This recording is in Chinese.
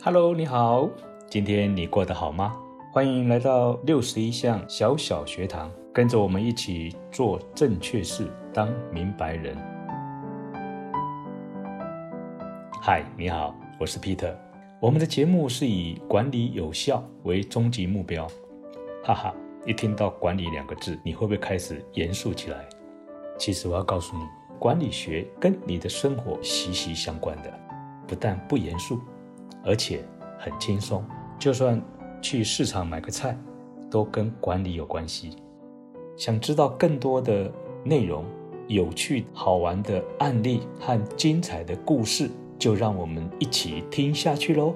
Hello，你好，今天你过得好吗？欢迎来到六十一项小小学堂，跟着我们一起做正确事，当明白人。嗨，你好，我是 Peter。我们的节目是以管理有效为终极目标。哈哈，一听到“管理”两个字，你会不会开始严肃起来？其实我要告诉你，管理学跟你的生活息息相关的，不但不严肃，而且很轻松。就算去市场买个菜，都跟管理有关系。想知道更多的内容、有趣好玩的案例和精彩的故事，就让我们一起听下去喽。